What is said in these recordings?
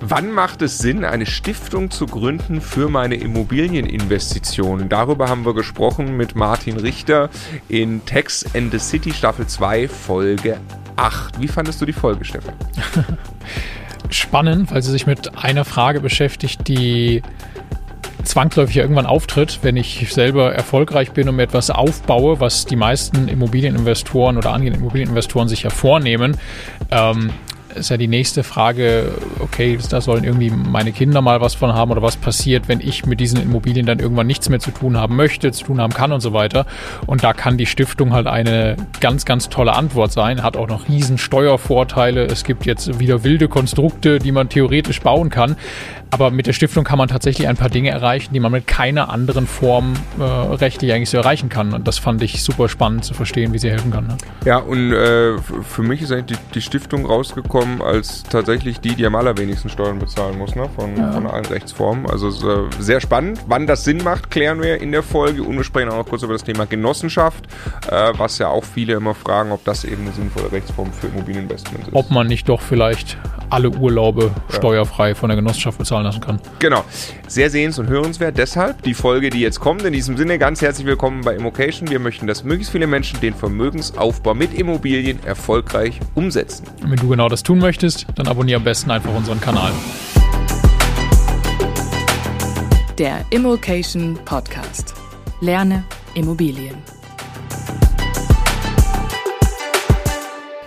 Wann macht es Sinn, eine Stiftung zu gründen für meine Immobilieninvestitionen? Darüber haben wir gesprochen mit Martin Richter in Tex and the City Staffel 2 Folge 8. Wie fandest du die Folge, Stefan? Spannend, weil sie sich mit einer Frage beschäftigt, die zwangsläufig irgendwann auftritt, wenn ich selber erfolgreich bin und mir etwas aufbaue, was die meisten Immobilieninvestoren oder angehenden Immobilieninvestoren sich ja vornehmen. Ähm, ist ja die nächste Frage, okay, da sollen irgendwie meine Kinder mal was von haben oder was passiert, wenn ich mit diesen Immobilien dann irgendwann nichts mehr zu tun haben möchte, zu tun haben kann und so weiter. Und da kann die Stiftung halt eine ganz, ganz tolle Antwort sein, hat auch noch riesen Steuervorteile. Es gibt jetzt wieder wilde Konstrukte, die man theoretisch bauen kann. Aber mit der Stiftung kann man tatsächlich ein paar Dinge erreichen, die man mit keiner anderen Form äh, rechtlich eigentlich so erreichen kann. Und das fand ich super spannend zu verstehen, wie sie helfen kann. Ne? Ja, und äh, für mich ist eigentlich die, die, Stiftung rausgekommen als tatsächlich die, die am allerwenigsten Steuern bezahlen muss, ne? von, ja. von allen Rechtsformen. Also äh, sehr spannend. Wann das Sinn macht, klären wir in der Folge. Und wir sprechen auch noch kurz über das Thema Genossenschaft, äh, was ja auch viele immer fragen, ob das eben eine sinnvolle Rechtsform für Immobilieninvestments ist. Ob man nicht doch vielleicht alle Urlaube ja. steuerfrei von der Genossenschaft bezahlen lassen kann. Genau. Sehr sehens- und hörenswert. Deshalb die Folge, die jetzt kommt. In diesem Sinne ganz herzlich willkommen bei Immocation. Wir möchten, dass möglichst viele Menschen den Vermögensaufbau mit Immobilien erfolgreich umsetzen. Und wenn du genau das tun möchtest, dann abonniere am besten einfach unseren Kanal. Der Immocation Podcast. Lerne Immobilien.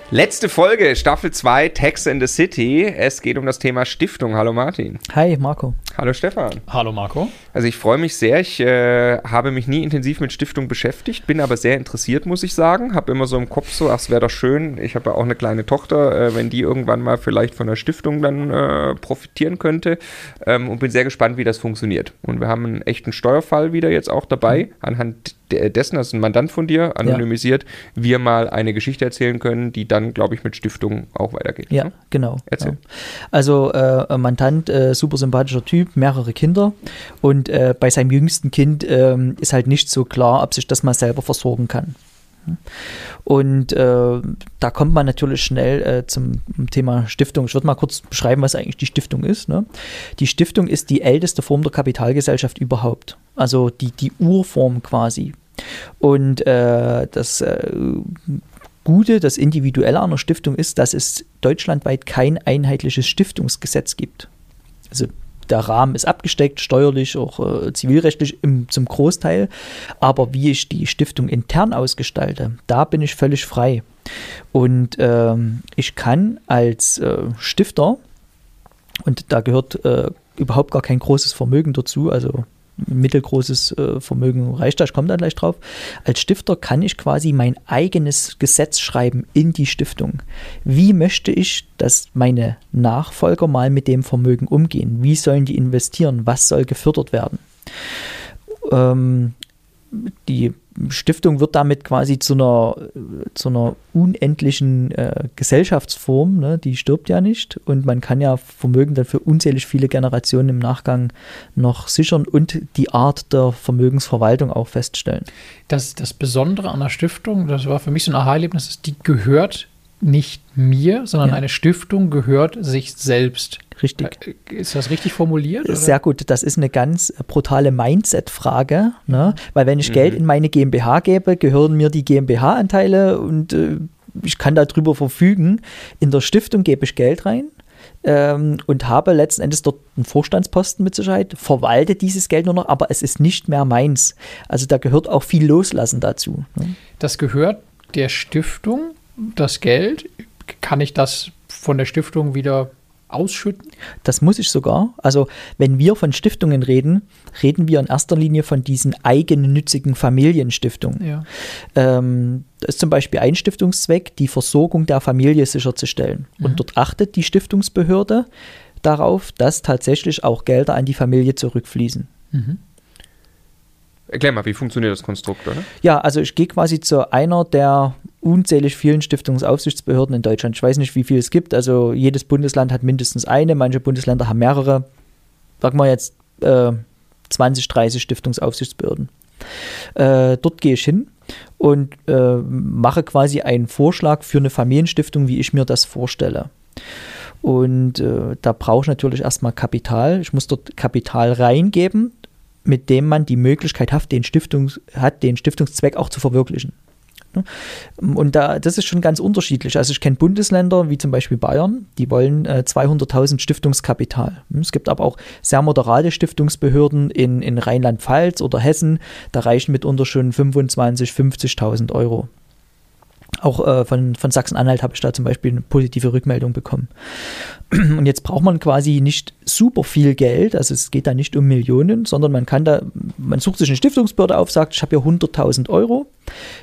Letzte Folge, Staffel 2, Text in the City. Es geht um das Thema Stiftung. Hallo Martin. Hi Marco. Hallo Stefan. Hallo Marco. Also ich freue mich sehr. Ich äh, habe mich nie intensiv mit Stiftung beschäftigt, bin aber sehr interessiert, muss ich sagen. Habe immer so im Kopf so, ach, es wäre doch schön. Ich habe ja auch eine kleine Tochter, äh, wenn die irgendwann mal vielleicht von der Stiftung dann äh, profitieren könnte. Ähm, und bin sehr gespannt, wie das funktioniert. Und wir haben einen echten Steuerfall wieder jetzt auch dabei, mhm. anhand dessen, das ist ein Mandant von dir, anonymisiert, ja. wir mal eine Geschichte erzählen können, die dann, glaube ich, mit Stiftung auch weitergeht. Ja, ne? genau. Erzähl. Ja. Also äh, Mandant, äh, super sympathischer Typ, mehrere Kinder und äh, bei seinem jüngsten Kind ähm, ist halt nicht so klar, ob sich das mal selber versorgen kann. Und äh, da kommt man natürlich schnell äh, zum Thema Stiftung. Ich würde mal kurz beschreiben, was eigentlich die Stiftung ist. Ne? Die Stiftung ist die älteste Form der Kapitalgesellschaft überhaupt. Also die, die Urform quasi. Und äh, das äh, Gute, das Individuelle an der Stiftung ist, dass es deutschlandweit kein einheitliches Stiftungsgesetz gibt. Also der Rahmen ist abgesteckt, steuerlich, auch äh, zivilrechtlich im, zum Großteil. Aber wie ich die Stiftung intern ausgestalte, da bin ich völlig frei. Und ähm, ich kann als äh, Stifter, und da gehört äh, überhaupt gar kein großes Vermögen dazu, also mittelgroßes äh, Vermögen reicht ich komme da gleich drauf. Als Stifter kann ich quasi mein eigenes Gesetz schreiben in die Stiftung. Wie möchte ich, dass meine Nachfolger mal mit dem Vermögen umgehen? Wie sollen die investieren? Was soll gefördert werden? Ähm, die Stiftung wird damit quasi zu einer, zu einer unendlichen äh, Gesellschaftsform, ne? die stirbt ja nicht und man kann ja Vermögen dann für unzählig viele Generationen im Nachgang noch sichern und die Art der Vermögensverwaltung auch feststellen. Das, das Besondere an der Stiftung, das war für mich so ein Aha-Erlebnis, ist, die gehört nicht mir, sondern ja. eine Stiftung gehört sich selbst. Richtig. Äh, ist das richtig formuliert? Oder? Sehr gut. Das ist eine ganz brutale Mindset-Frage. Ne? Weil wenn ich mhm. Geld in meine GmbH gebe, gehören mir die GmbH-Anteile und äh, ich kann darüber verfügen. In der Stiftung gebe ich Geld rein. Ähm, und habe letzten Endes dort einen Vorstandsposten mit Sicherheit, verwalte dieses Geld nur noch, aber es ist nicht mehr meins. Also da gehört auch viel Loslassen dazu. Ne? Das gehört der Stiftung das Geld, kann ich das von der Stiftung wieder ausschütten? Das muss ich sogar. Also wenn wir von Stiftungen reden, reden wir in erster Linie von diesen eigennützigen Familienstiftungen. Ja. Ähm, das ist zum Beispiel ein Stiftungszweck, die Versorgung der Familie sicherzustellen. Mhm. Und dort achtet die Stiftungsbehörde darauf, dass tatsächlich auch Gelder an die Familie zurückfließen. Mhm. Erklär mal, wie funktioniert das Konstrukt, oder? Ja, also ich gehe quasi zu einer der unzählig vielen Stiftungsaufsichtsbehörden in Deutschland. Ich weiß nicht, wie viel es gibt. Also jedes Bundesland hat mindestens eine, manche Bundesländer haben mehrere. Sagen wir jetzt äh, 20, 30 Stiftungsaufsichtsbehörden. Äh, dort gehe ich hin und äh, mache quasi einen Vorschlag für eine Familienstiftung, wie ich mir das vorstelle. Und äh, da brauche ich natürlich erstmal Kapital. Ich muss dort Kapital reingeben, mit dem man die Möglichkeit hat, den, Stiftungs hat, den Stiftungszweck auch zu verwirklichen. Ne? Und da, das ist schon ganz unterschiedlich. Also ich kenne Bundesländer wie zum Beispiel Bayern, die wollen äh, 200.000 Stiftungskapital. Hm, es gibt aber auch sehr moderate Stiftungsbehörden in, in Rheinland-Pfalz oder Hessen, da reichen mitunter schon 25.000, 50.000 Euro. Auch äh, von, von Sachsen-Anhalt habe ich da zum Beispiel eine positive Rückmeldung bekommen. Und jetzt braucht man quasi nicht super viel Geld, also es geht da nicht um Millionen, sondern man kann da, man sucht sich eine Stiftungsbehörde auf, sagt, ich habe hier 100.000 Euro,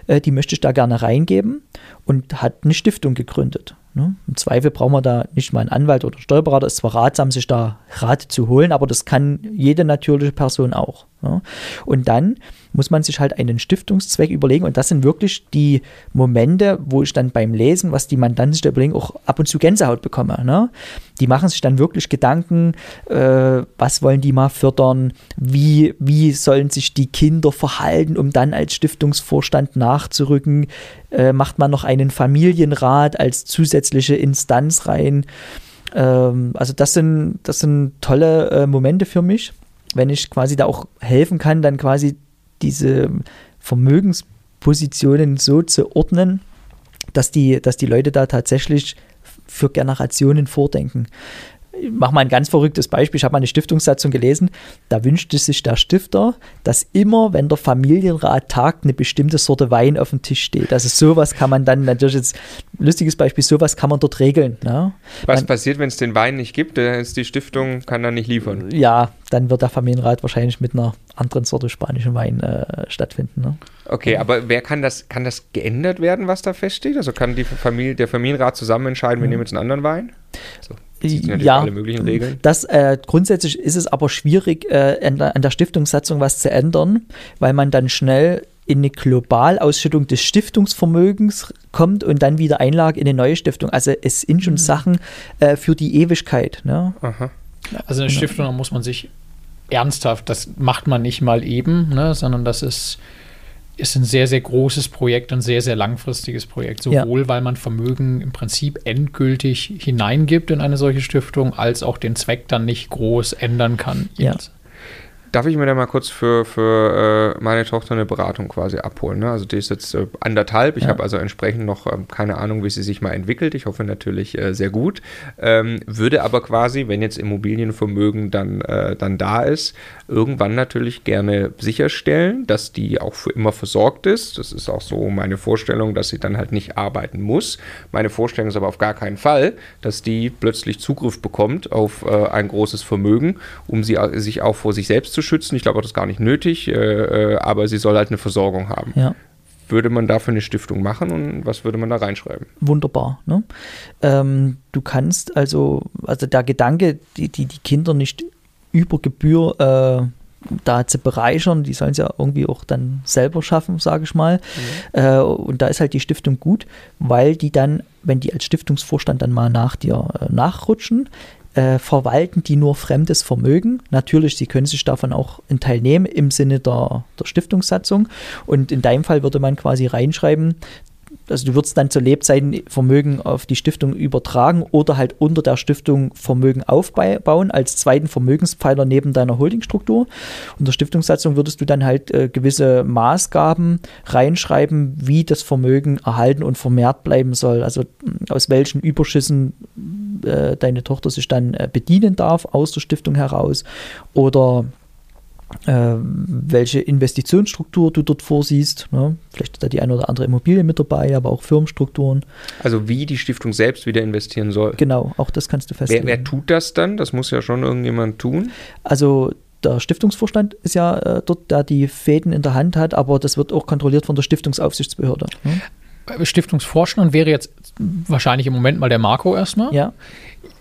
äh, die möchte ich da gerne reingeben und hat eine Stiftung gegründet. Ne? Im Zweifel braucht man da nicht mal einen Anwalt oder einen Steuerberater. Es ist zwar ratsam, sich da Rat zu holen, aber das kann jede natürliche Person auch. Ja? Und dann muss man sich halt einen Stiftungszweck überlegen. Und das sind wirklich die Momente, wo ich dann beim Lesen, was die Mandanten sich da überlegen, auch ab und zu Gänsehaut bekomme. Ne? Die machen sich dann wirklich Gedanken, äh, was wollen die mal fördern, wie, wie sollen sich die Kinder verhalten, um dann als Stiftungsvorstand nachzurücken. Äh, macht man noch einen Familienrat als zusätzliche Instanz rein? Ähm, also das sind, das sind tolle äh, Momente für mich wenn ich quasi da auch helfen kann, dann quasi diese Vermögenspositionen so zu ordnen, dass die, dass die Leute da tatsächlich für Generationen vordenken. Ich mache mal ein ganz verrücktes Beispiel. Ich habe mal eine Stiftungssatzung gelesen. Da wünschte sich der Stifter, dass immer, wenn der Familienrat tagt, eine bestimmte Sorte Wein auf dem Tisch steht. Also sowas kann man dann natürlich jetzt, lustiges Beispiel, sowas kann man dort regeln. Ne? Was man, passiert, wenn es den Wein nicht gibt? Dann ist die Stiftung, kann dann nicht liefern. Ja, dann wird der Familienrat wahrscheinlich mit einer anderen Sorte spanischen Wein äh, stattfinden. Ne? Okay, aber wer kann das, kann das geändert werden, was da feststeht? Also kann die Familie, der Familienrat zusammen entscheiden, wir mhm. nehmen jetzt einen anderen Wein? So, ja, alle möglichen Regeln. Das, äh, grundsätzlich ist es aber schwierig, äh, an, der, an der Stiftungssatzung was zu ändern, weil man dann schnell in eine Globalausschüttung des Stiftungsvermögens kommt und dann wieder Einlage in eine neue Stiftung. Also es sind schon mhm. Sachen äh, für die Ewigkeit. Ne? Aha. Also eine Stiftung, da muss man sich ernsthaft, das macht man nicht mal eben, ne, sondern das ist, ist ein sehr, sehr großes Projekt, ein sehr, sehr langfristiges Projekt. Sowohl, ja. weil man Vermögen im Prinzip endgültig hineingibt in eine solche Stiftung, als auch den Zweck dann nicht groß ändern kann. Ja. Darf ich mir da mal kurz für, für äh, meine Tochter eine Beratung quasi abholen? Ne? Also die ist jetzt äh, anderthalb. Ich ja. habe also entsprechend noch ähm, keine Ahnung, wie sie sich mal entwickelt. Ich hoffe natürlich äh, sehr gut. Ähm, würde aber quasi, wenn jetzt Immobilienvermögen dann, äh, dann da ist, irgendwann natürlich gerne sicherstellen, dass die auch für immer versorgt ist. Das ist auch so meine Vorstellung, dass sie dann halt nicht arbeiten muss. Meine Vorstellung ist aber auf gar keinen Fall, dass die plötzlich Zugriff bekommt auf äh, ein großes Vermögen, um sie, sich auch vor sich selbst zu schützen. Ich glaube auch, das ist gar nicht nötig, äh, äh, aber sie soll halt eine Versorgung haben. Ja. Würde man dafür eine Stiftung machen und was würde man da reinschreiben? Wunderbar. Ne? Ähm, du kannst also, also der Gedanke, die, die, die Kinder nicht über Gebühr äh, da zu bereichern, die sollen es ja irgendwie auch dann selber schaffen, sage ich mal. Mhm. Äh, und da ist halt die Stiftung gut, weil die dann, wenn die als Stiftungsvorstand dann mal nach dir äh, nachrutschen, äh, verwalten die nur fremdes Vermögen. Natürlich, sie können sich davon auch einen Teil nehmen im Sinne der, der Stiftungssatzung. Und in deinem Fall würde man quasi reinschreiben, also du würdest dann zur Lebzeiten Vermögen auf die Stiftung übertragen oder halt unter der Stiftung Vermögen aufbauen als zweiten Vermögenspfeiler neben deiner Holdingstruktur. Und der Stiftungssatzung würdest du dann halt äh, gewisse Maßgaben reinschreiben, wie das Vermögen erhalten und vermehrt bleiben soll. Also aus welchen Überschüssen äh, deine Tochter sich dann äh, bedienen darf aus der Stiftung heraus oder äh, welche Investitionsstruktur du dort vorsiehst. Ne? Vielleicht da die eine oder andere Immobilie mit dabei, aber auch Firmenstrukturen. Also wie die Stiftung selbst wieder investieren soll. Genau, auch das kannst du festlegen. Wer, wer tut das dann? Das muss ja schon irgendjemand tun. Also der Stiftungsvorstand ist ja äh, dort, der die Fäden in der Hand hat, aber das wird auch kontrolliert von der Stiftungsaufsichtsbehörde. Ne? Stiftungsvorstand wäre jetzt wahrscheinlich im Moment mal der Marco erstmal. Ja.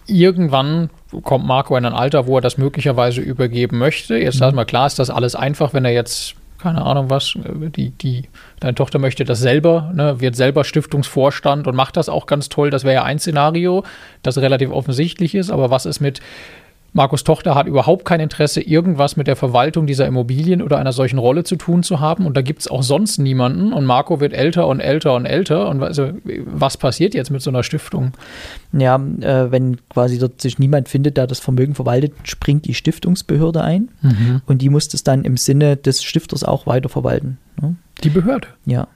Irgendwann kommt Marco in ein Alter, wo er das möglicherweise übergeben möchte. Jetzt mhm. mal klar, ist das alles einfach, wenn er jetzt keine Ahnung was, die, die, deine Tochter möchte das selber, ne, wird selber Stiftungsvorstand und macht das auch ganz toll. Das wäre ja ein Szenario, das relativ offensichtlich ist, aber was ist mit Markus Tochter hat überhaupt kein Interesse, irgendwas mit der Verwaltung dieser Immobilien oder einer solchen Rolle zu tun zu haben. Und da gibt es auch sonst niemanden. Und Marco wird älter und älter und älter. Und also, was passiert jetzt mit so einer Stiftung? Ja, äh, wenn quasi dort sich niemand findet, der das Vermögen verwaltet, springt die Stiftungsbehörde ein. Mhm. Und die muss das dann im Sinne des Stifters auch weiter verwalten. Ne? Die Behörde. Ja.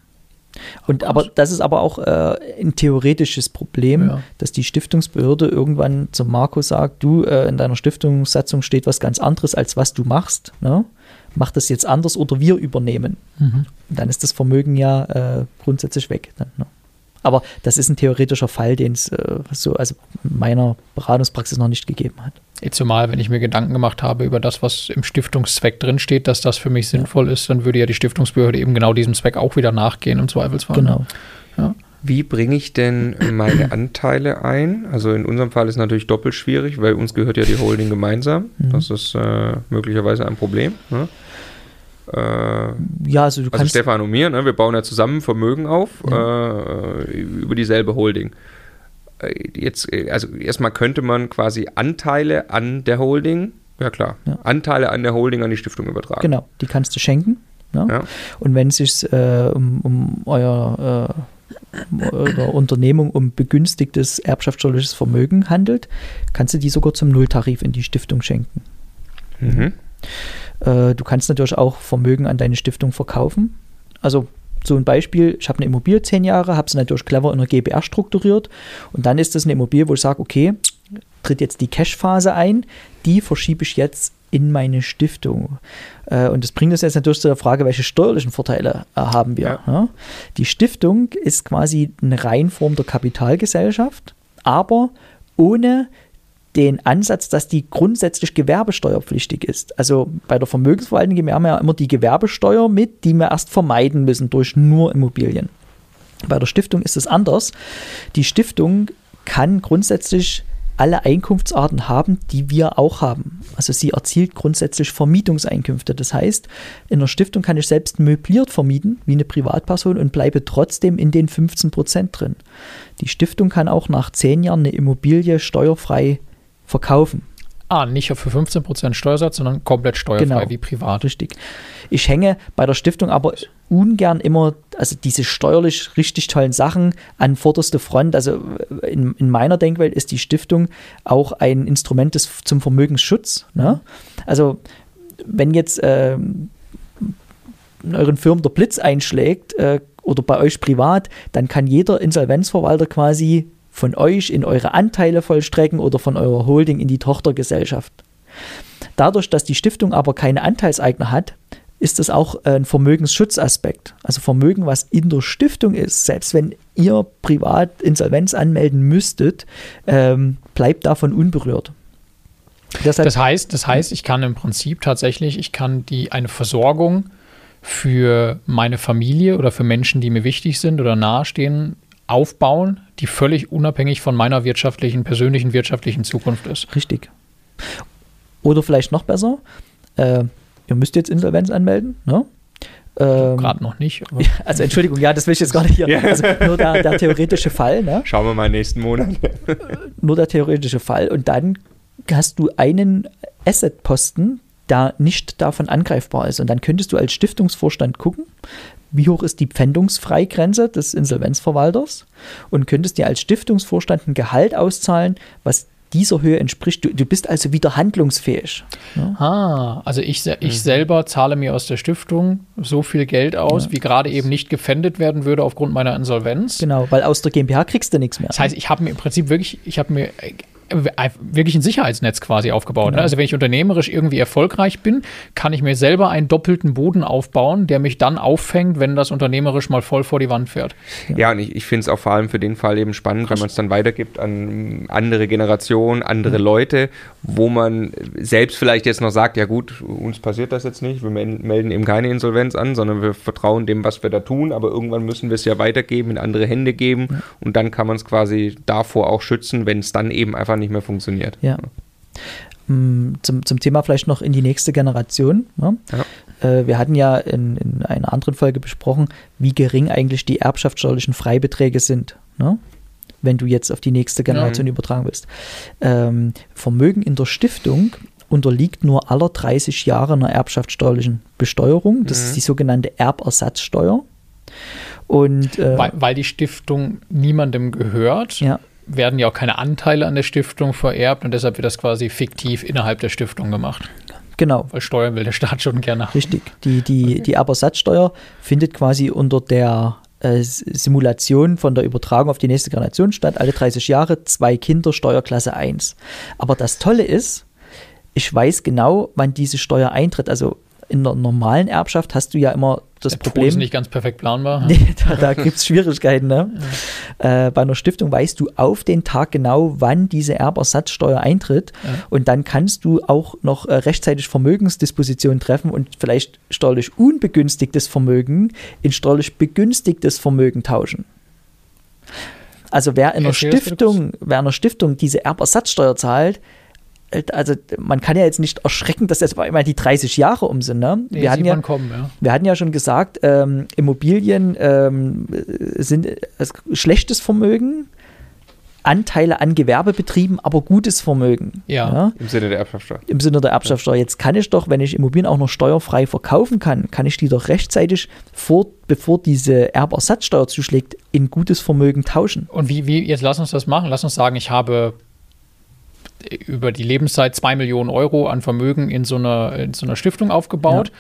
Und aber das ist aber auch äh, ein theoretisches Problem, Ja. dass die Stiftungsbehörde irgendwann zum Marco sagt, du, äh, in deiner Stiftungssatzung steht was ganz anderes, als was du machst. Ne? Mach das jetzt anders oder wir übernehmen. Mhm. Und dann ist das Vermögen ja äh, grundsätzlich weg. Dann, ne? Aber das ist ein theoretischer Fall, den es äh, so also in meiner Beratungspraxis noch nicht gegeben hat. Jetzt zumal, wenn ich mir Gedanken gemacht habe über das, was im Stiftungszweck drinsteht, dass das für mich sinnvoll ist, dann würde ja die Stiftungsbehörde eben genau diesem Zweck auch wieder nachgehen im Zweifelsfall. Genau. Wie bringe ich denn meine Anteile ein? Also in unserem Fall ist natürlich doppelt schwierig, weil uns gehört ja die Holding gemeinsam. Mhm. Das ist äh, möglicherweise ein Problem. Ne? Äh, Ja, also du also kannst. Stefan und mir, ne, wir bauen ja zusammen Vermögen auf äh, über dieselbe Holding. Äh, Jetzt, äh, also erstmal könnte man quasi Anteile an der Holding, ja klar, Ja. Anteile an der Holding an die Stiftung übertragen. Genau, die kannst du schenken. Ne? Ja. Und wenn es sich äh, um, um euer äh, um eure Unternehmung um begünstigtes erbschaftssteuerliches Vermögen handelt, kannst du die sogar zum Nulltarif in die Stiftung schenken. Mhm. Äh, du kannst natürlich auch Vermögen an deine Stiftung verkaufen. Also so ein Beispiel, ich habe eine Immobilie zehn Jahre, habe sie natürlich clever in einer GBR strukturiert und dann ist das eine Immobilie, wo ich sage, okay, tritt jetzt die Cash-Phase ein, die verschiebe ich jetzt in meine Stiftung. Äh, und das bringt uns jetzt natürlich zu der Frage, welche steuerlichen Vorteile äh, haben wir. Ja. Die Stiftung ist quasi eine Reinform der Kapitalgesellschaft, aber ohne den Ansatz, dass die grundsätzlich gewerbesteuerpflichtig ist. Also bei der Vermögensverwaltung haben wir ja immer die Gewerbesteuer mit, die wir erst vermeiden müssen durch nur Immobilien. Bei der Stiftung ist es anders. Die Stiftung kann grundsätzlich alle Einkunftsarten haben, die wir auch haben. Also sie erzielt grundsätzlich Vermietungseinkünfte. Das heißt, in der Stiftung kann ich selbst möbliert vermieten, wie eine Privatperson, und bleibe trotzdem in den 15 Prozent drin. Die Stiftung kann auch nach zehn Jahren eine Immobilie steuerfrei verkaufen. Ah, nicht für 15% Steuersatz, sondern komplett steuerfrei Genau. wie privat. Richtig. Ich hänge bei der Stiftung aber ungern immer, also diese steuerlich richtig tollen Sachen an vorderste Front. Also in, in meiner Denkwelt ist die Stiftung auch ein Instrument des, zum Vermögensschutz. Ne? Also wenn jetzt ähm, in euren Firmen der Blitz einschlägt äh, oder bei euch privat, dann kann jeder Insolvenzverwalter quasi von euch in eure Anteile vollstrecken oder von eurer Holding in die Tochtergesellschaft. Dadurch, dass die Stiftung aber keine Anteilseigner hat, ist das auch ein Vermögensschutzaspekt. Also Vermögen, was in der Stiftung ist, selbst wenn ihr privat Insolvenz anmelden müsstet, ähm, bleibt davon unberührt. Deshalb, Das heißt, das heißt, ich kann im Prinzip tatsächlich, ich kann die eine Versorgung für meine Familie oder für Menschen, die mir wichtig sind oder nahestehen, aufbauen, die völlig unabhängig von meiner wirtschaftlichen, persönlichen wirtschaftlichen Zukunft ist. Richtig. Oder vielleicht noch besser, äh, ihr müsst jetzt Insolvenz anmelden. Ne? Ähm, Gerade noch nicht. Aber also Entschuldigung, ja, das will ich jetzt gar nicht hier. Ja. Also nur der, der theoretische Fall, ne? Schauen wir mal nächsten Monat. nur der theoretische Fall. Und dann hast du einen Asset-Posten, der nicht davon angreifbar ist. Und dann könntest du als Stiftungsvorstand gucken, wie hoch ist die Pfändungsfreigrenze des Insolvenzverwalters und könntest dir als Stiftungsvorstand ein Gehalt auszahlen, was dieser Höhe entspricht. Du, du bist also wieder handlungsfähig. Ja? Ah, also ich, ich selber zahle mir aus der Stiftung so viel Geld aus, Ja. wie gerade eben nicht gefändet werden würde aufgrund meiner Insolvenz. Genau, weil aus der GmbH kriegst du nichts mehr. Das heißt, ich habe mir im Prinzip wirklich, ich habe mir wirklich ein Sicherheitsnetz quasi aufgebaut. Ne? Also wenn ich unternehmerisch irgendwie erfolgreich bin, kann ich mir selber einen doppelten Boden aufbauen, der mich dann auffängt, wenn das unternehmerisch mal voll vor die Wand fährt. Ja, und ich, ich finde es auch vor allem für den Fall eben spannend, wenn man es dann weitergibt an andere Generationen, andere Leute, wo man selbst vielleicht jetzt noch sagt, ja gut, uns passiert das jetzt nicht, wir mel- melden eben keine Insolvenz an, sondern wir vertrauen dem, was wir da tun, aber irgendwann müssen wir es ja weitergeben, in andere Hände geben und dann kann man es quasi davor auch schützen, wenn es dann eben einfach nicht mehr funktioniert. Ja. Mm, Zum, zum Thema vielleicht noch in die nächste Generation. Ne? Äh, wir hatten ja in, in einer anderen Folge besprochen, wie gering eigentlich die erbschaftssteuerlichen Freibeträge sind. Ne? wenn du jetzt auf die nächste Generation Mhm. übertragen willst. Ähm, Vermögen in der Stiftung unterliegt nur aller 30 Jahre einer erbschaftssteuerlichen Besteuerung. Das Mhm. ist die sogenannte Erbersatzsteuer. Und äh, Weil, weil die Stiftung niemandem gehört, ja, werden ja auch keine Anteile an der Stiftung vererbt und deshalb wird das quasi fiktiv innerhalb der Stiftung gemacht. genau. Weil Steuern will der Staat schon gerne. Richtig. Die, die, die Erbersatzsteuer findet quasi unter der äh, Simulation von der Übertragung auf die nächste Generation statt. Alle 30 Jahre, zwei Kinder, Steuerklasse 1. Aber das Tolle ist, ich weiß genau, wann diese Steuer eintritt. Also in der normalen Erbschaft hast du ja immer das der Problem. ist nicht ganz perfekt planbar. Nee, da, da gibt es Schwierigkeiten. Ne? Äh, bei einer Stiftung weißt du auf den Tag genau, wann diese Erbersatzsteuer eintritt. Ja. Und dann kannst du auch noch äh, rechtzeitig Vermögensdispositionen treffen und vielleicht steuerlich unbegünstigtes Vermögen in steuerlich begünstigtes Vermögen tauschen. Also wer in einer Stiftung, wer in einer Stiftung diese Erbersatzsteuer zahlt, also man kann ja jetzt nicht erschrecken, dass jetzt auf einmal die 30 Jahre um sind. Ne? Nee, Wir hatten ja, kommen, ja. wir hatten ja schon gesagt, ähm, Immobilien ähm, sind äh, schlechtes Vermögen, Anteile an Gewerbebetrieben, aber gutes Vermögen. Ja. Im Sinne der Erbschaftssteuer. Im Sinne der Erbschaftssteuer. Jetzt kann ich doch, wenn ich Immobilien auch noch steuerfrei verkaufen kann, kann ich die doch rechtzeitig, vor, bevor diese Erbersatzsteuer zuschlägt, in gutes Vermögen tauschen. Und wie, wie, jetzt lass uns das machen. Lass uns sagen, ich habe über die Lebenszeit zwei Millionen Euro an Vermögen in so einer, in so einer Stiftung aufgebaut.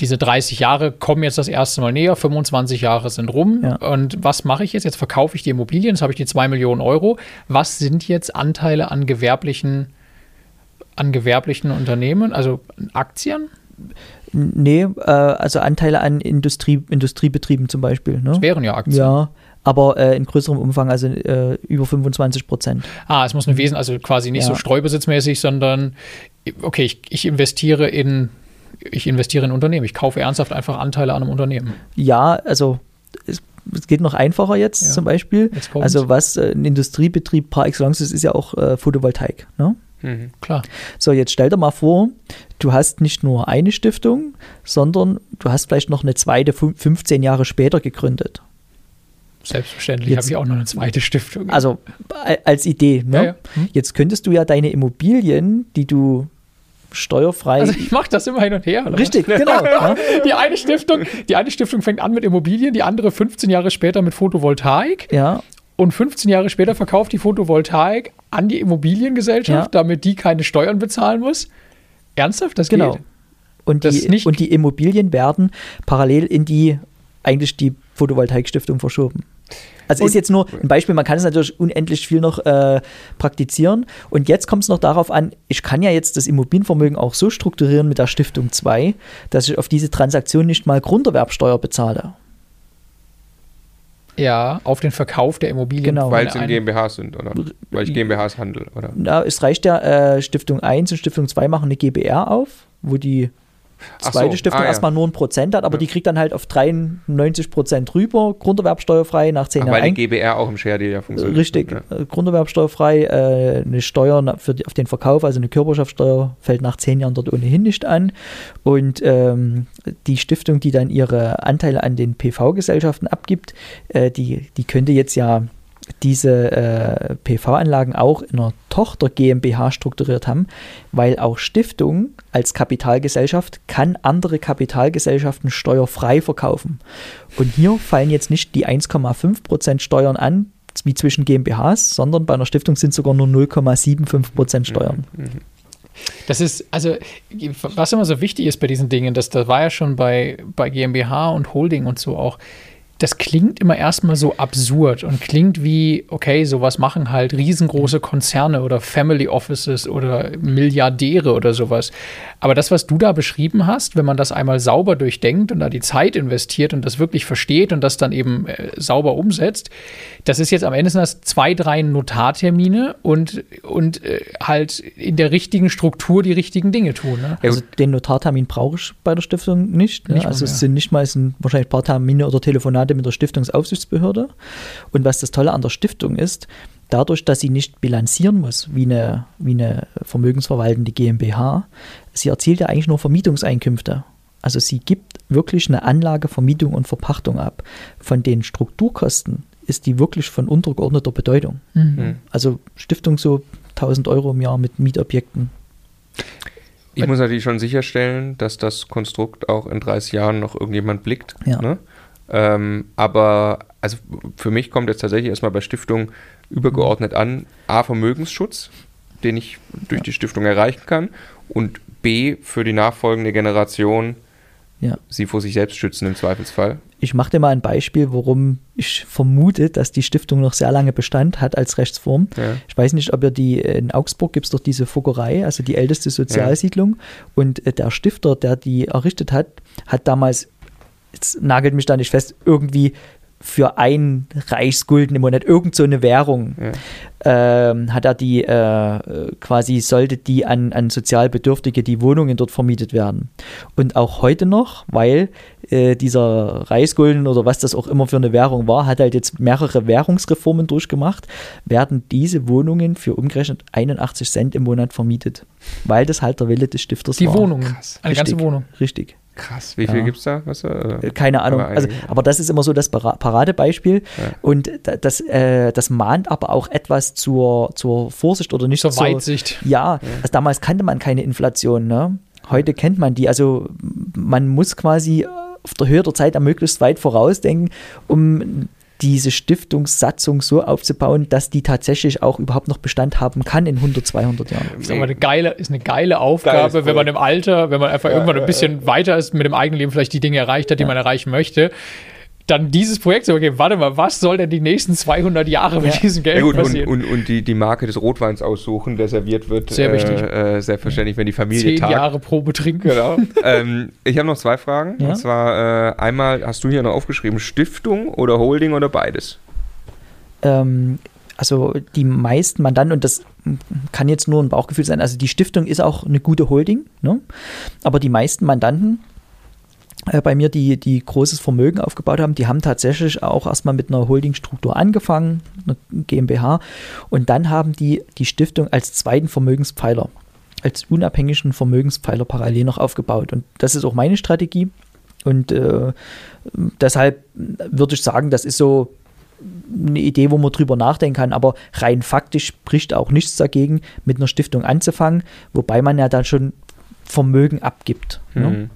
Diese 30 Jahre kommen jetzt das erste Mal näher, 25 Jahre sind rum. Ja. Und was mache ich jetzt? Jetzt verkaufe ich die Immobilien, jetzt habe ich die 2 Millionen Euro. Was sind jetzt Anteile an gewerblichen, an gewerblichen Unternehmen, also Aktien? Nee, äh, also Anteile an Industrie, Industriebetrieben zum Beispiel. Ne? Das wären ja Aktien. Ja, aber äh, in größerem Umfang, also äh, über 25 Prozent. Ah, es muss eine Wesen, also quasi nicht Ja. so streubesitzmäßig, sondern okay, ich, ich investiere in ich investiere in Unternehmen. Ich kaufe ernsthaft einfach Anteile an einem Unternehmen. Ja, also es, es geht noch einfacher jetzt Ja. zum Beispiel. Jetzt. Also was äh, ein Industriebetrieb par excellence ist, ist ja auch äh, Photovoltaik. Ne? Mhm. Klar. So, jetzt stell dir mal vor, du hast nicht nur eine Stiftung, sondern du hast vielleicht noch eine zweite fün- 15 Jahre später gegründet. Selbstverständlich habe ich auch noch eine zweite Stiftung. Also als Idee. Ne? Ja, ja. Hm. Jetzt könntest du ja deine Immobilien, die du steuerfrei. also ich mache das immer hin und her. richtig, genau. Die eine Stiftung, die eine Stiftung fängt an mit Immobilien, die andere 15 Jahre später mit Photovoltaik Ja, und 15 Jahre später verkauft die Photovoltaik an die Immobiliengesellschaft, Ja. damit die keine Steuern bezahlen muss. Ernsthaft, das genau. geht? Und Das die, und die Immobilien werden parallel in die eigentlich die Photovoltaikstiftung verschoben. Also ist Und- jetzt nur ein Beispiel, man kann es natürlich unendlich viel noch äh, praktizieren. Und jetzt kommt es noch darauf an, ich kann ja jetzt das Immobilienvermögen auch so strukturieren mit der Stiftung 2, dass ich auf diese Transaktion nicht mal Grunderwerbsteuer bezahle. Ja, auf den Verkauf der Immobilien. Genau. Weil es in GmbHs sind, oder? Weil ich GmbHs handel, oder? Na, es reicht ja, äh, Stiftung 1 und Stiftung 2 machen eine GBR auf, wo die zweite so, Stiftung ah, ja. erstmal nur ein Prozent hat, aber Ja. die kriegt dann halt auf 93 Prozent rüber, Grunderwerbsteuerfrei nach 10 Ach, Jahren weil die. GBR auch im Share Deal ja funktioniert. Richtig, Ja. äh, Grunderwerbsteuerfrei, äh, eine Steuer für die, auf den Verkauf, also eine Körperschaftssteuer, fällt nach zehn Jahren dort ohnehin nicht an. Und ähm, die Stiftung, die dann ihre Anteile an den PV-Gesellschaften abgibt, äh, die, die könnte jetzt ja diese äh, PV-Anlagen auch in einer Tochter GmbH strukturiert haben, weil auch Stiftung als Kapitalgesellschaft kann andere Kapitalgesellschaften steuerfrei verkaufen. Und hier fallen jetzt nicht die 1,5% Steuern an, wie zwischen GmbHs, sondern bei einer Stiftung sind sogar nur 0,75% Steuern. Das ist, also, was immer so wichtig ist bei diesen Dingen, das, das war ja schon bei, bei GmbH und Holding und so auch, das klingt immer erstmal so absurd und klingt wie, okay, sowas machen halt riesengroße Konzerne oder Family Offices oder Milliardäre oder sowas. Aber das, was du da beschrieben hast, wenn man das einmal sauber durchdenkt und da die Zeit investiert und das wirklich versteht und das dann eben äh, sauber umsetzt, das ist jetzt am Ende sind das zwei, drei Notartermine und, und äh, halt in der richtigen Struktur die richtigen Dinge tun. Ne? Also den Notartermin brauche ich bei der Stiftung nicht. Ne? Nicht also es sind nicht mal, es sind wahrscheinlich ein paar Termine oder Telefonate mit der Stiftungsaufsichtsbehörde. Und was das Tolle an der Stiftung ist, dadurch, dass sie nicht bilanzieren muss, wie eine, wie eine vermögensverwaltende GmbH, sie erzielt ja eigentlich nur Vermietungseinkünfte. Also sie gibt wirklich eine Anlage, Vermietung und Verpachtung ab. Von den Strukturkosten ist die wirklich von untergeordneter Bedeutung. Mhm. Also Stiftung so 1000 Euro im Jahr mit Mietobjekten. Ich muss natürlich schon sicherstellen, dass das Konstrukt auch in 30 Jahren noch irgendjemand blickt. Ja. Ne? Ähm, aber also für mich kommt jetzt tatsächlich erstmal bei Stiftung übergeordnet an, A, Vermögensschutz, den ich durch die Stiftung erreichen kann und B, für die nachfolgende Generation Ja. sie vor sich selbst schützen im Zweifelsfall. Ich mache dir mal ein Beispiel, warum ich vermute, dass die Stiftung noch sehr lange Bestand hat als Rechtsform. Ja. Ich weiß nicht, ob ihr die in Augsburg gibt es doch diese Fuggerei, also die älteste Sozialsiedlung. Und äh, der Stifter, der die errichtet hat, hat damals, jetzt nagelt mich da nicht fest, irgendwie für ein Reichsgulden im Monat, irgend so eine Währung, ähm, hat er die äh, quasi, sollte die an, an sozial Bedürftige, die Wohnungen dort vermietet werden. Und auch heute noch, weil äh, dieser Reichsgulden oder was das auch immer für eine Währung war, hat halt jetzt mehrere Währungsreformen durchgemacht, werden diese Wohnungen für umgerechnet 81 Cent im Monat vermietet. Weil das halt der Wille des Stifters Die war. Wohnungen. Krass. Eine Richtig, ganze Wohnung. Richtig. Krass. Wie Ja. viel gibt es da? Was, äh, Keine Ahnung. aber also, aber das ist immer so das Para- Paradebeispiel. Ja. Und da- das, äh, das mahnt aber auch etwas zur, zur Vorsicht oder nicht Zur Weitsicht. Ja, also damals kannte man keine Inflation. Ne? Heute kennt man die. Also man muss quasi auf der Höhe der Zeit am möglichst weit vorausdenken, um diese Stiftungssatzung so aufzubauen, dass die tatsächlich auch überhaupt noch Bestand haben kann in 100, 200 Jahren. ist aber eine geile, ist eine geile Aufgabe, Geiles wenn man im Alter, wenn man einfach Ja, irgendwann ein bisschen weiter ist, mit dem eigenen Leben vielleicht die Dinge erreicht hat, die Ja. man erreichen möchte. Dann dieses Projekt, so, okay, warte mal, was soll denn die nächsten 200 Jahre mit Ja. diesem Geld Ja gut, und, passieren? und, und die, die Marke des Rotweins aussuchen, der serviert wird. Sehr wichtig. Äh, äh, selbstverständlich, wenn die Familie Zehn tagt. Jahre Probe trinken. Genau. ähm, ich habe noch zwei Fragen. Ja. Und zwar äh, einmal, hast du hier noch aufgeschrieben, Stiftung oder Holding oder beides? ähm, also die meisten Mandanten, und das kann jetzt nur ein Bauchgefühl sein, also die Stiftung ist auch eine gute Holding, ne? aber die meisten Mandanten äh, bei mir, die, die großes Vermögen aufgebaut haben, die haben tatsächlich auch erstmal mit einer Holdingstruktur angefangen, einer GmbH, und dann haben die die Stiftung als zweiten Vermögenspfeiler, als unabhängigen Vermögenspfeiler parallel noch aufgebaut. Und das ist auch meine Strategie. Und äh, deshalb würde ich sagen, das ist so eine Idee, wo man drüber nachdenken kann, aber rein faktisch spricht auch nichts dagegen, mit einer Stiftung anzufangen, wobei man ja dann schon Vermögen abgibt. Ne?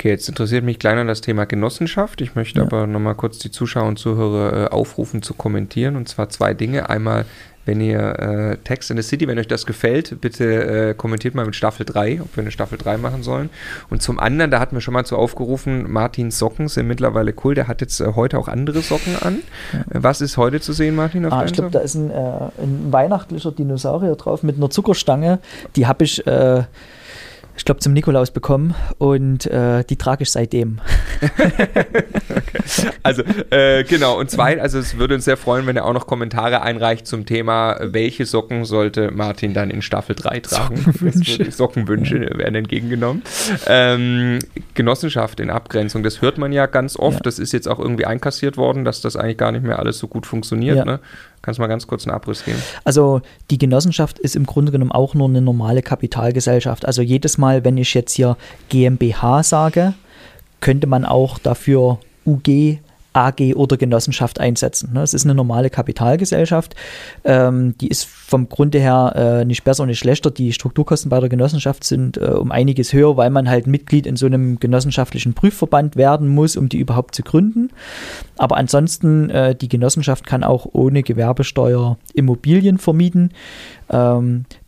Okay, jetzt interessiert mich kleiner das Thema Genossenschaft. Ich möchte Ja. aber nochmal kurz die Zuschauer und Zuhörer äh, aufrufen zu kommentieren. Und zwar zwei Dinge. Einmal, wenn ihr äh, Text in the City, wenn euch das gefällt, bitte äh, kommentiert mal mit Staffel 3, ob wir eine Staffel 3 machen sollen. Und zum anderen, da hatten wir schon mal zu aufgerufen, Martins Socken sind mittlerweile cool. Der hat jetzt äh, heute auch andere Socken an. Äh, Was ist heute zu sehen, Martin? Auf Ah, ich glaube, da ist ein, äh, ein weihnachtlicher Dinosaurier drauf mit einer Zuckerstange. Die habe ich, ich glaube, zum Nikolaus bekommen und äh, die trage ich seitdem. Also, äh, genau. Und zwei, also es würde uns sehr freuen, wenn er auch noch Kommentare einreicht zum Thema, welche Socken sollte Martin dann in Staffel 3 tragen. Sockenwünsche. Sockenwünsche werden entgegengenommen. Ähm, Genossenschaft in Abgrenzung, das hört man ja ganz oft. Ja. Das ist jetzt auch irgendwie einkassiert worden, dass das eigentlich gar nicht mehr alles so gut funktioniert. Ja. Ne? Kannst du mal ganz kurz einen Abriss geben? Also die Genossenschaft ist im Grunde genommen auch nur eine normale Kapitalgesellschaft. Also jedes Mal, wenn ich jetzt hier GmbH sage, könnte man auch dafür UG, AG oder Genossenschaft einsetzen. ne? Es ist eine normale Kapitalgesellschaft. Ähm, die ist vom Grunde her äh, nicht besser und nicht schlechter. Die Strukturkosten bei der Genossenschaft sind äh, um einiges höher, weil man halt Mitglied in so einem genossenschaftlichen Prüfverband werden muss, um die überhaupt zu gründen. Aber ansonsten, äh, die Genossenschaft kann auch ohne Gewerbesteuer Immobilien vermieten.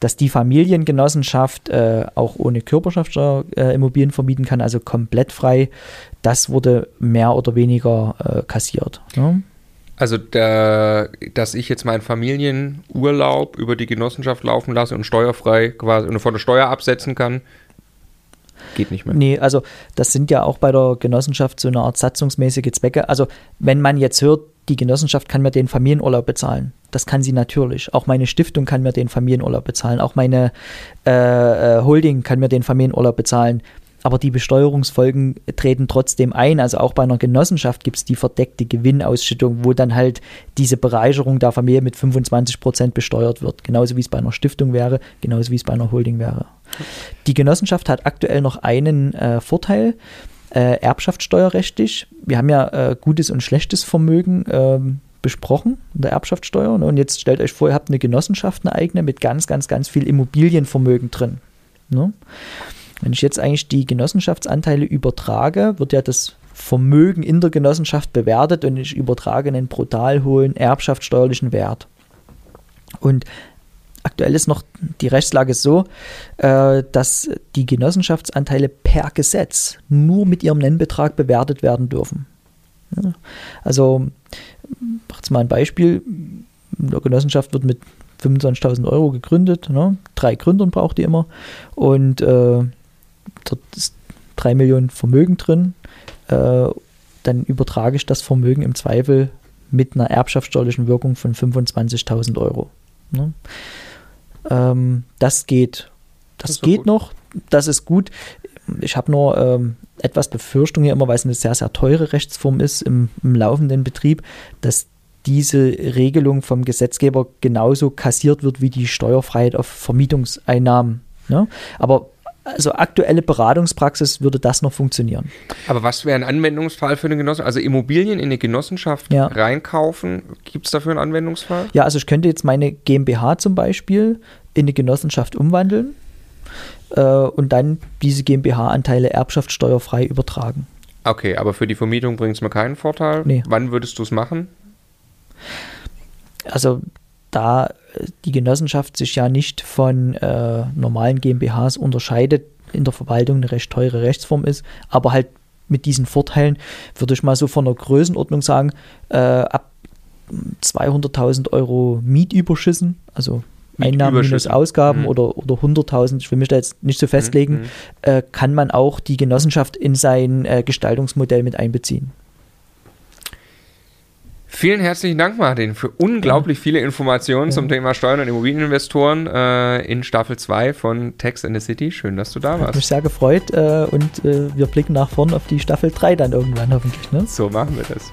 Dass die Familiengenossenschaft äh, auch ohne Körperschaftssteuer äh, Immobilien vermieten kann, also komplett frei, das wurde mehr oder weniger äh, kassiert. Ne? Also, der, dass ich jetzt meinen Familienurlaub über die Genossenschaft laufen lasse und steuerfrei quasi und von der Steuer absetzen kann, geht nicht mehr. Nee, also das sind ja auch bei der Genossenschaft so eine Art satzungsmäßige Zwecke. Also wenn man jetzt hört, die Genossenschaft kann mir den Familienurlaub bezahlen. Das kann sie natürlich. Auch meine Stiftung kann mir den Familienurlaub bezahlen. Auch meine äh, äh, Holding kann mir den Familienurlaub bezahlen. Aber die Besteuerungsfolgen treten trotzdem ein. Also auch bei einer Genossenschaft gibt es die verdeckte Gewinnausschüttung, wo dann halt diese Bereicherung der Familie mit 25 Prozent besteuert wird. Genauso wie es bei einer Stiftung wäre, genauso wie es bei einer Holding wäre. Die Genossenschaft hat aktuell noch einen äh, Vorteil. Äh, Erbschaftssteuerrechtlich, wir haben ja äh, gutes und schlechtes Vermögen ähm, besprochen in der Erbschaftssteuer. Ne? Und jetzt stellt euch vor, ihr habt eine Genossenschaft, eine eigene, mit ganz, ganz, ganz viel Immobilienvermögen drin. Ne? Wenn ich jetzt eigentlich die Genossenschaftsanteile übertrage, wird ja das Vermögen in der Genossenschaft bewertet und ich übertrage einen brutal hohen erbschaftssteuerlichen Wert. Und aktuell ist noch die Rechtslage so, äh, dass die Genossenschaftsanteile per Gesetz nur mit ihrem Nennbetrag bewertet werden dürfen. Also, macht mal ein Beispiel. Eine Genossenschaft wird mit 25.000 Euro gegründet. Ne? Drei Gründern braucht die immer. Und äh, dort ist 3 Millionen Vermögen drin. Äh, dann übertrage ich das Vermögen im Zweifel mit einer erbschaftssteuerlichen Wirkung von 25.000 Euro. Ne? Ähm, das geht. Das, das geht gut. noch. Das ist gut. Ich habe nur ähm, etwas Befürchtung hier immer, weil es eine sehr, sehr teure Rechtsform ist im, im laufenden Betrieb, dass diese Regelung vom Gesetzgeber genauso kassiert wird wie die Steuerfreiheit auf Vermietungseinnahmen. Ne? Aber also aktuelle Beratungspraxis würde das noch funktionieren. Aber was wäre ein Anwendungsfall für eine Genossenschaft? Also Immobilien in eine Genossenschaft ja. reinkaufen, gibt es dafür einen Anwendungsfall? Ja, also ich könnte jetzt meine GmbH zum Beispiel in eine Genossenschaft umwandeln äh, und dann diese GmbH-Anteile erbschaftssteuerfrei übertragen. Okay, aber für die Vermietung bringt es mir keinen Vorteil. Nee. Wann würdest du es machen? Also da äh, die Genossenschaft sich ja nicht von äh, normalen GmbHs unterscheidet, in der Verwaltung eine recht teure Rechtsform ist, aber halt mit diesen Vorteilen würde ich mal so von der Größenordnung sagen, äh, ab 200.000 Euro Mietüberschüssen, also Einnahmen minus Ausgaben mhm. oder, oder 100.000, ich will mich da jetzt nicht so festlegen, mhm. äh, kann man auch die Genossenschaft in sein äh, Gestaltungsmodell mit einbeziehen. Vielen herzlichen Dank, Martin, für unglaublich viele Informationen ja. zum Thema Steuern und Immobilieninvestoren äh, in Staffel 2 von Tax in the City. Schön, dass du da warst. Hat mich sehr gefreut äh, und äh, wir blicken nach vorn auf die Staffel 3 dann irgendwann hoffentlich. Ne? So machen wir das.